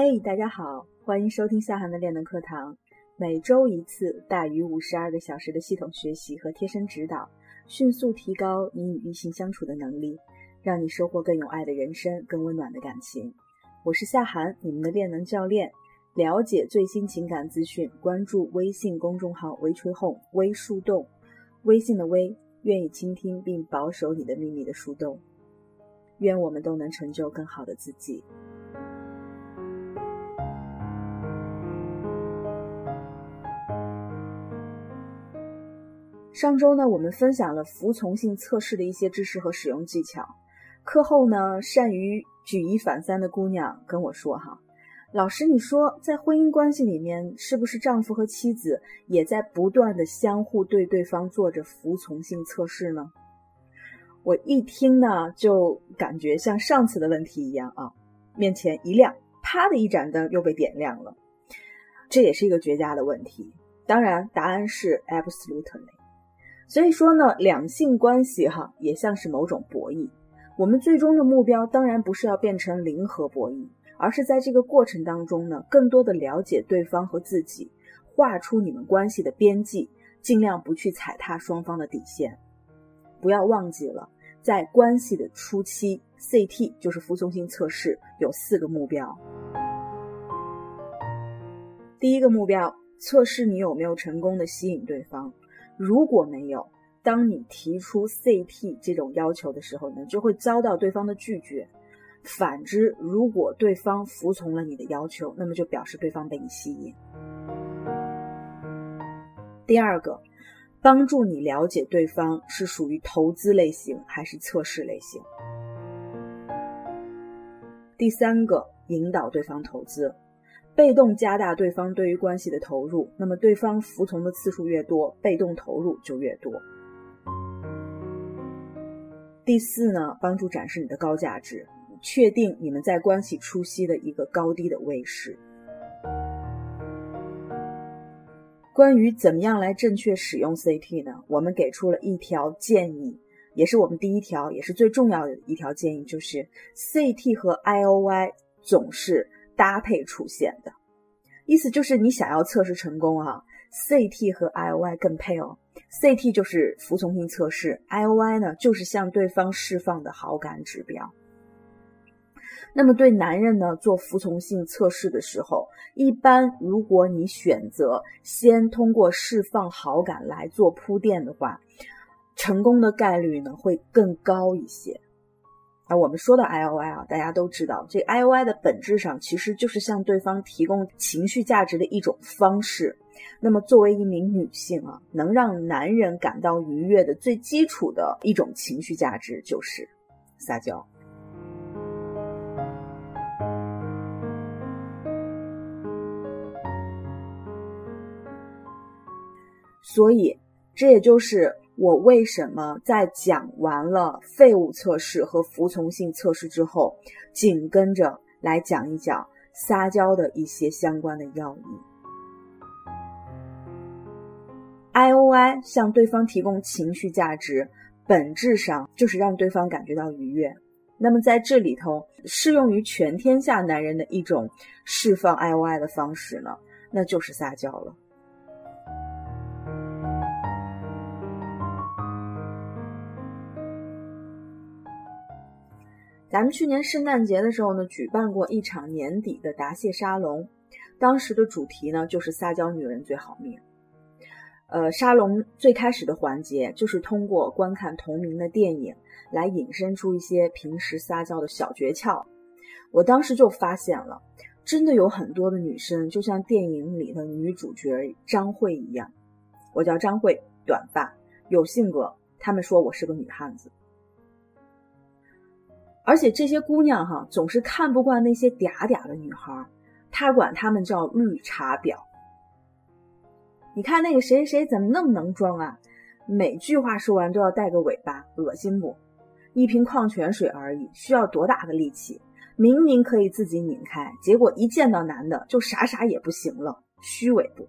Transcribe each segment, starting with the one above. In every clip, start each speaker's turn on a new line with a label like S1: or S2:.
S1: 嘿，大家好，欢迎收听夏涵的练能课堂。每周一次，大于五十二个小时的系统学习和贴身指导，迅速提高你与异性相处的能力，让你收获更有爱的人生，更温暖的感情。我是夏涵，你们的练能教练。了解最新情感资讯，关注微信公众号“微吹哄”微树洞，微信的微，愿意倾听并保守你的秘密的树洞。愿我们都能成就更好的自己。上周呢，我们分享了服从性测试的一些知识和使用技巧。课后呢，善于举一反三的姑娘跟我说：“哈，老师，你说在婚姻关系里面，是不是丈夫和妻子也在不断的相互对对方做着服从性测试呢？”我一听呢，就感觉像上次的问题一样啊，面前一亮，啪的一盏灯又被点亮了。这也是一个绝佳的问题。当然，答案是 absolutely。所以说呢，两性关系哈也像是某种博弈。我们最终的目标当然不是要变成零和博弈，而是在这个过程当中呢，更多的了解对方和自己，画出你们关系的边际，尽量不去踩踏双方的底线。不要忘记了，在关系的初期，CT 就是服从性测试，有四个目标。第一个目标，测试你有没有成功的吸引对方。如果没有，当你提出 CT 这种要求的时候呢，就会遭到对方的拒绝。反之，如果对方服从了你的要求，那么就表示对方被你吸引。第二个，帮助你了解对方是属于投资类型还是测试类型。第三个，引导对方投资。被动加大对方对于关系的投入，那么对方服从的次数越多，被动投入就越多。第四呢，帮助展示你的高价值，确定你们在关系初期的一个高低的位势。关于怎么样来正确使用 CT 呢？我们给出了一条建议，也是我们第一条，也是最重要的一条建议，就是 CT 和 IOY 总是。搭配出现的意思就是你想要测试成功啊，CT 和 IOI 更配哦。CT 就是服从性测试，IOI 呢就是向对方释放的好感指标。那么对男人呢做服从性测试的时候，一般如果你选择先通过释放好感来做铺垫的话，成功的概率呢会更高一些。啊，我们说到 I O I 啊，大家都知道，这 I O I 的本质上其实就是向对方提供情绪价值的一种方式。那么，作为一名女性啊，能让男人感到愉悦的最基础的一种情绪价值就是撒娇。所以，这也就是。我为什么在讲完了废物测试和服从性测试之后，紧跟着来讲一讲撒娇的一些相关的要义？I O I 向对方提供情绪价值，本质上就是让对方感觉到愉悦。那么在这里头，适用于全天下男人的一种释放 I O I 的方式呢，那就是撒娇了。咱们去年圣诞节的时候呢，举办过一场年底的答谢沙龙，当时的主题呢就是撒娇女人最好命。呃，沙龙最开始的环节就是通过观看同名的电影来引申出一些平时撒娇的小诀窍。我当时就发现了，真的有很多的女生就像电影里的女主角张慧一样，我叫张慧，短发，有性格，他们说我是个女汉子。而且这些姑娘哈，总是看不惯那些嗲嗲的女孩，她管她们叫绿茶婊。你看那个谁谁怎么那么能装啊？每句话说完都要带个尾巴，恶心不？一瓶矿泉水而已，需要多大的力气？明明可以自己拧开，结果一见到男的就啥啥也不行了，虚伪不？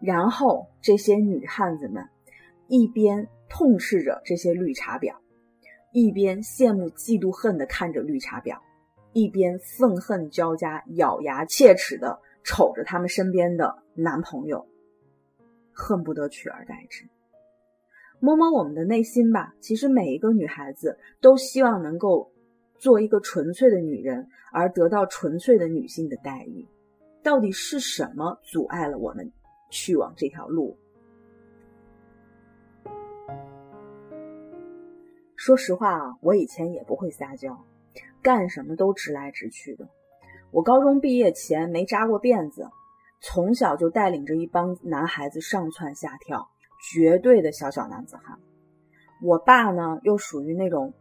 S1: 然后这些女汉子们一边痛斥着这些绿茶婊。一边羡慕嫉妒恨的看着绿茶婊，一边愤恨交加、咬牙切齿的瞅着他们身边的男朋友，恨不得取而代之。摸摸我们的内心吧，其实每一个女孩子都希望能够做一个纯粹的女人，而得到纯粹的女性的待遇。到底是什么阻碍了我们去往这条路？说实话啊，我以前也不会撒娇，干什么都直来直去的。我高中毕业前没扎过辫子，从小就带领着一帮男孩子上蹿下跳。绝对的小小男子汉，我爸呢又属于那种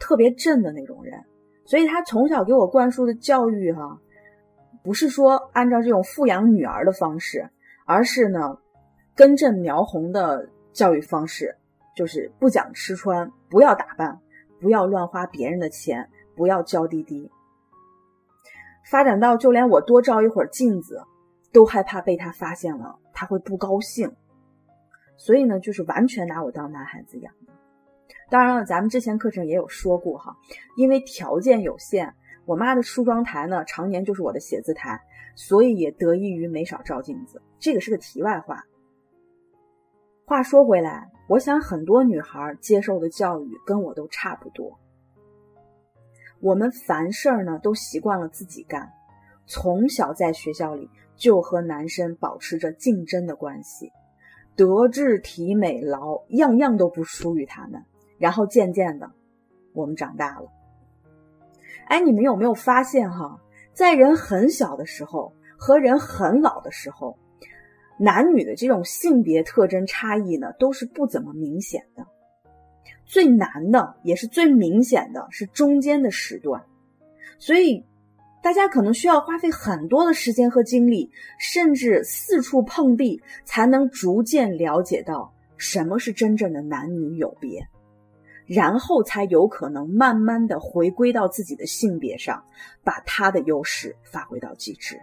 S1: 特别正的那种人，所以他从小给我灌输的教育哈，不是说按照这种富养女儿的方式，而是呢根正苗红的教育方式，就是不讲吃穿，不要打扮，不要乱花别人的钱，不要娇滴滴。发展到就连我多照一会儿镜子，都害怕被他发现了，他会不高兴。所以呢，就是完全拿我当男孩子养。当然了，咱们之前课程也有说过哈，因为条件有限，我妈的梳妆台呢常年就是我的写字台，所以也得益于没少照镜子。这个是个题外话。话说回来，我想很多女孩接受的教育跟我都差不多。我们凡事儿呢都习惯了自己干，从小在学校里就和男生保持着竞争的关系。德智体美劳，样样都不输于他们。然后渐渐的，我们长大了。哎，你们有没有发现哈，在人很小的时候和人很老的时候，男女的这种性别特征差异呢，都是不怎么明显的。最难的也是最明显的是中间的时段，所以。大家可能需要花费很多的时间和精力，甚至四处碰壁，才能逐渐了解到什么是真正的男女有别，然后才有可能慢慢的回归到自己的性别上，把他的优势发挥到极致。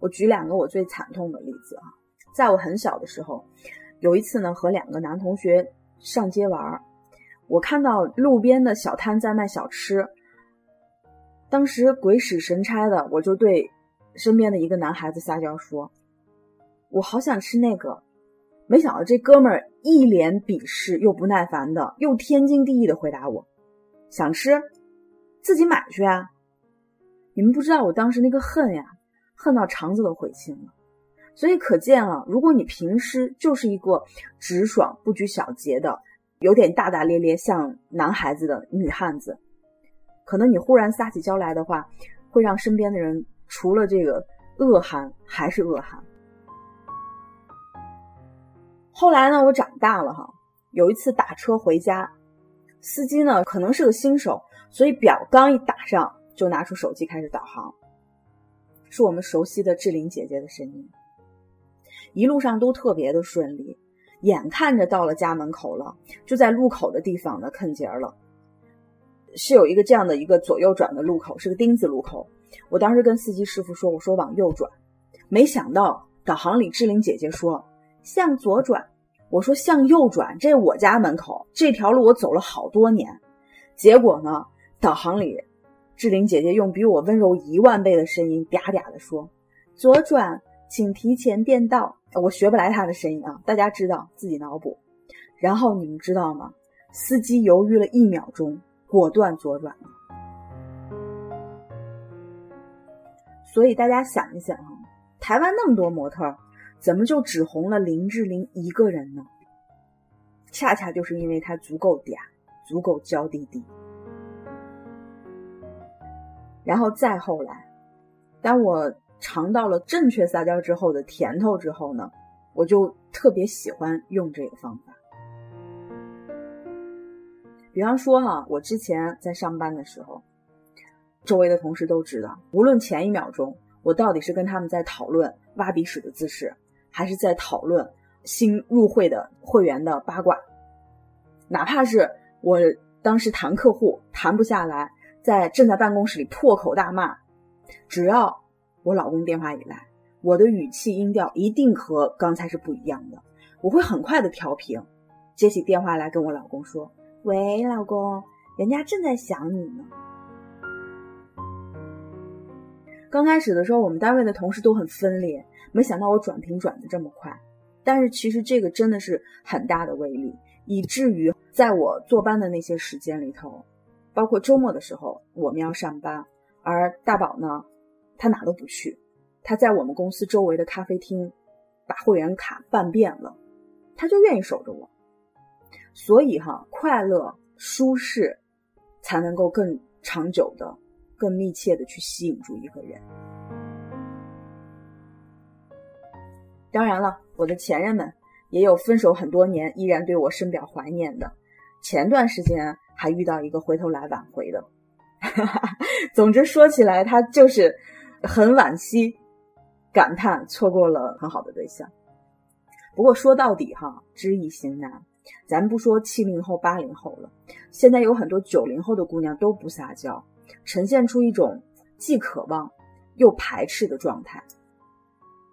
S1: 我举两个我最惨痛的例子啊，在我很小的时候。有一次呢，和两个男同学上街玩我看到路边的小摊在卖小吃，当时鬼使神差的，我就对身边的一个男孩子撒娇说：“我好想吃那个。”没想到这哥们儿一脸鄙视又不耐烦的，又天经地义的回答我：“想吃，自己买去啊！”你们不知道我当时那个恨呀，恨到肠子都悔青了。所以可见啊，如果你平时就是一个直爽、不拘小节的，有点大大咧咧像男孩子的女汉子，可能你忽然撒起娇来的话，会让身边的人除了这个恶寒还是恶寒。后来呢，我长大了哈，有一次打车回家，司机呢可能是个新手，所以表刚一打上，就拿出手机开始导航，是我们熟悉的志玲姐姐的声音。一路上都特别的顺利，眼看着到了家门口了，就在路口的地方呢，坑节了。是有一个这样的一个左右转的路口，是个丁字路口。我当时跟司机师傅说：“我说往右转。”没想到导航里志玲姐姐说向左转。我说向右转，这我家门口这条路我走了好多年。结果呢，导航里志玲姐姐用比我温柔一万倍的声音嗲嗲的说：“左转。”请提前变道，我学不来她的声音啊，大家知道自己脑补。然后你们知道吗？司机犹豫了一秒钟，果断左转了。所以大家想一想啊，台湾那么多模特，怎么就只红了林志玲一个人呢？恰恰就是因为她足够嗲，足够娇滴滴。然后再后来，当我。尝到了正确撒娇之后的甜头之后呢，我就特别喜欢用这个方法。比方说哈，我之前在上班的时候，周围的同事都知道，无论前一秒钟我到底是跟他们在讨论挖鼻屎的姿势，还是在讨论新入会的会员的八卦，哪怕是我当时谈客户谈不下来，在正在办公室里破口大骂，只要。我老公电话一来，我的语气音调一定和刚才是不一样的。我会很快的调平，接起电话来跟我老公说：“喂，老公，人家正在想你呢。”刚开始的时候，我们单位的同事都很分裂，没想到我转评转的这么快。但是其实这个真的是很大的威力，以至于在我坐班的那些时间里头，包括周末的时候，我们要上班，而大宝呢，他哪都不去，他在我们公司周围的咖啡厅把会员卡办遍了，他就愿意守着我。所以哈，快乐舒适才能够更长久的。更密切的去吸引住一个人。当然了，我的前任们也有分手很多年依然对我深表怀念的，前段时间还遇到一个回头来挽回的。总之说起来，他就是很惋惜，感叹错过了很好的对象。不过说到底哈，知易行难，咱不说七零后、八零后了，现在有很多九零后的姑娘都不撒娇。呈现出一种既渴望又排斥的状态。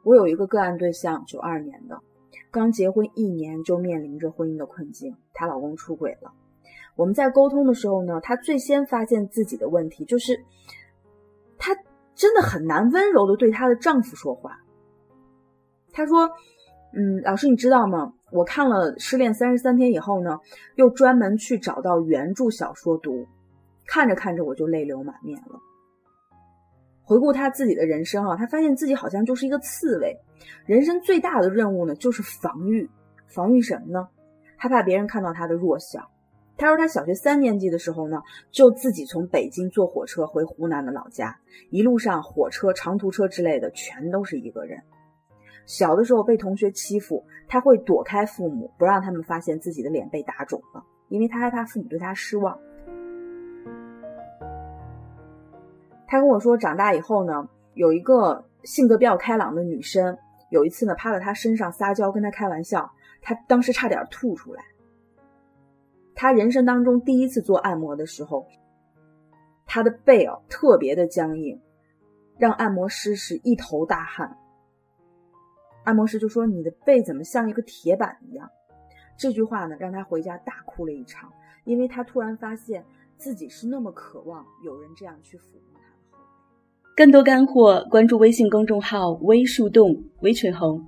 S1: 我有一个个案对象，九二年的，刚结婚一年就面临着婚姻的困境，她老公出轨了。我们在沟通的时候呢，她最先发现自己的问题就是，她真的很难温柔的对她的丈夫说话。她说：“嗯，老师你知道吗？我看了《失恋三十三天》以后呢，又专门去找到原著小说读。”看着看着我就泪流满面了。回顾他自己的人生啊，他发现自己好像就是一个刺猬，人生最大的任务呢就是防御，防御什么呢？害怕别人看到他的弱小。他说他小学三年级的时候呢，就自己从北京坐火车回湖南的老家，一路上火车、长途车之类的全都是一个人。小的时候被同学欺负，他会躲开父母，不让他们发现自己的脸被打肿了，因为他害怕父母对他失望。他跟我说，长大以后呢，有一个性格比较开朗的女生，有一次呢，趴在他身上撒娇，跟他开玩笑，他当时差点吐出来。他人生当中第一次做按摩的时候，他的背哦特别的僵硬，让按摩师是一头大汗。按摩师就说：“你的背怎么像一个铁板一样？”这句话呢，让他回家大哭了一场，因为他突然发现自己是那么渴望有人这样去抚摸。
S2: 更多干货，关注微信公众号“微树洞”微吹红，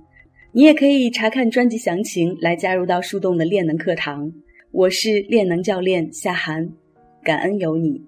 S2: 你也可以查看专辑详情来加入到树洞的练能课堂。我是练能教练夏涵，感恩有你。